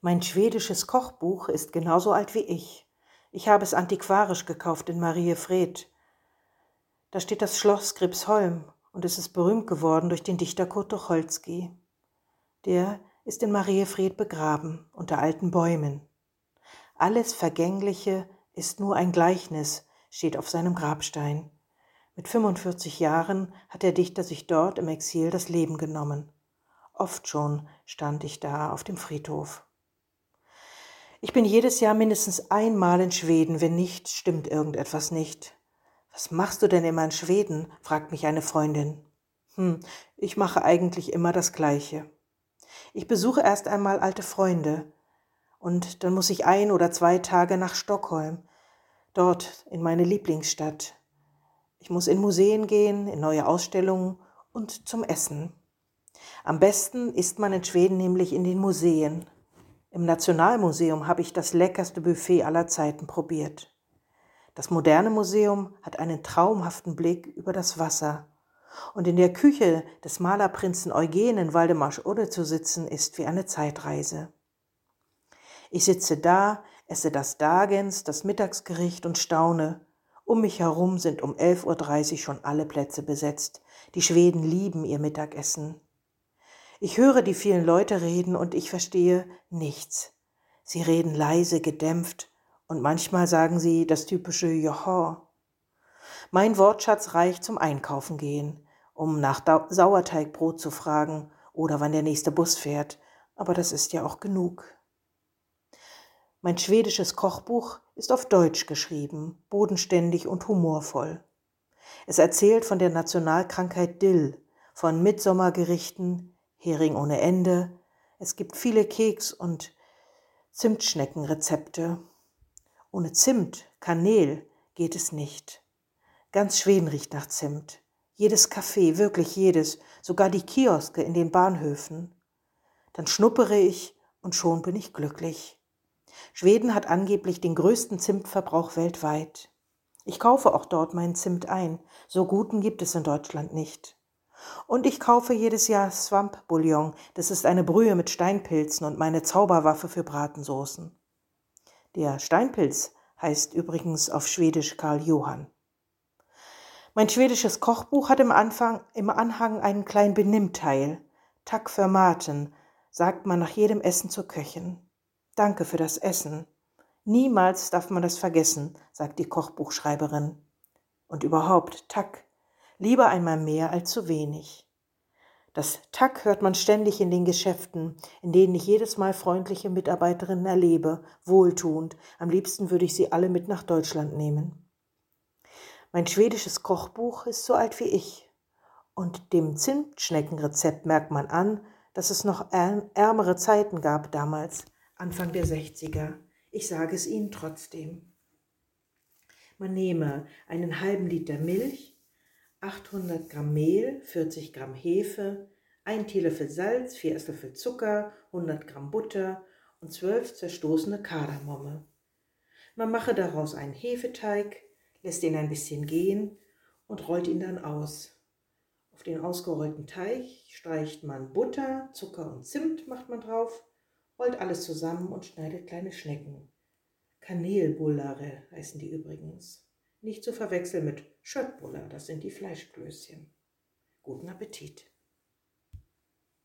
Mein schwedisches Kochbuch ist genauso alt wie ich. Ich habe es antiquarisch gekauft in Mariefred. Da steht das Schloss Gripsholm und es ist berühmt geworden durch den Dichter Kurt Tucholsky. Der ist in Mariefred begraben unter alten Bäumen. Alles Vergängliche ist nur ein Gleichnis, steht auf seinem Grabstein. Mit 45 Jahren hat der Dichter sich dort im Exil das Leben genommen. Oft schon stand ich da auf dem Friedhof. Ich bin jedes Jahr mindestens einmal in Schweden, wenn nicht, stimmt irgendetwas nicht. Was machst du denn immer in Schweden? fragt mich eine Freundin. Hm, ich mache eigentlich immer das Gleiche. Ich besuche erst einmal alte Freunde und dann muss ich ein oder zwei Tage nach Stockholm, dort in meine Lieblingsstadt. Ich muss in Museen gehen, in neue Ausstellungen und zum Essen. Am besten isst man in Schweden nämlich in den Museen. Im Nationalmuseum habe ich das leckerste Buffet aller Zeiten probiert. Das moderne Museum hat einen traumhaften Blick über das Wasser. Und in der Küche des Malerprinzen Eugen in Waldemars Odde zu sitzen, ist wie eine Zeitreise. Ich sitze da, esse das Dagens, das Mittagsgericht und staune. Um mich herum sind um 11.30 Uhr schon alle Plätze besetzt. Die Schweden lieben ihr Mittagessen. Ich höre die vielen Leute reden und ich verstehe nichts. Sie reden leise, gedämpft und manchmal sagen sie das typische Joho. Mein Wortschatz reicht zum Einkaufen gehen, um nach Sauerteigbrot zu fragen oder wann der nächste Bus fährt, aber das ist ja auch genug. Mein schwedisches Kochbuch ist auf Deutsch geschrieben, bodenständig und humorvoll. Es erzählt von der Nationalkrankheit Dill, von Mitsommergerichten, Hering ohne Ende. Es gibt viele Keks- und Zimtschneckenrezepte. Ohne Zimt, Kanel geht es nicht. Ganz Schweden riecht nach Zimt. Jedes Café, wirklich jedes, sogar die Kioske in den Bahnhöfen. Dann schnuppere ich und schon bin ich glücklich. Schweden hat angeblich den größten Zimtverbrauch weltweit. Ich kaufe auch dort meinen Zimt ein. So guten gibt es in Deutschland nicht. Und ich kaufe jedes Jahr Swamp Bouillon. Das ist eine Brühe mit Steinpilzen und meine Zauberwaffe für Bratensoßen. Der Steinpilz heißt übrigens auf Schwedisch Karl Johann. Mein schwedisches Kochbuch hat im, Anfang, im Anhang einen kleinen Benimmteil. Tack für Maten, sagt man nach jedem Essen zur Köchin. Danke für das Essen. Niemals darf man das vergessen, sagt die Kochbuchschreiberin. Und überhaupt, Tack lieber einmal mehr als zu wenig. Das Tack hört man ständig in den Geschäften, in denen ich jedes Mal freundliche Mitarbeiterinnen erlebe, wohltuend. Am liebsten würde ich sie alle mit nach Deutschland nehmen. Mein schwedisches Kochbuch ist so alt wie ich. Und dem Zimtschneckenrezept merkt man an, dass es noch ärmere Zeiten gab damals, Anfang der 60er. Ich sage es Ihnen trotzdem. Man nehme einen halben Liter Milch, 800 Gramm Mehl, 40 Gramm Hefe, 1 Teelöffel Salz, 4 Esslöffel Zucker, 100 Gramm Butter und 12 zerstoßene Kardemomme. Man mache daraus einen Hefeteig, lässt ihn ein bisschen gehen und rollt ihn dann aus. Auf den ausgerollten Teig streicht man Butter, Zucker und Zimt macht man drauf, rollt alles zusammen und schneidet kleine Schnecken. Kanelbullare heißen die übrigens. Nicht zu verwechseln mit Schöttbuller, das sind die Fleischklößchen. Guten Appetit!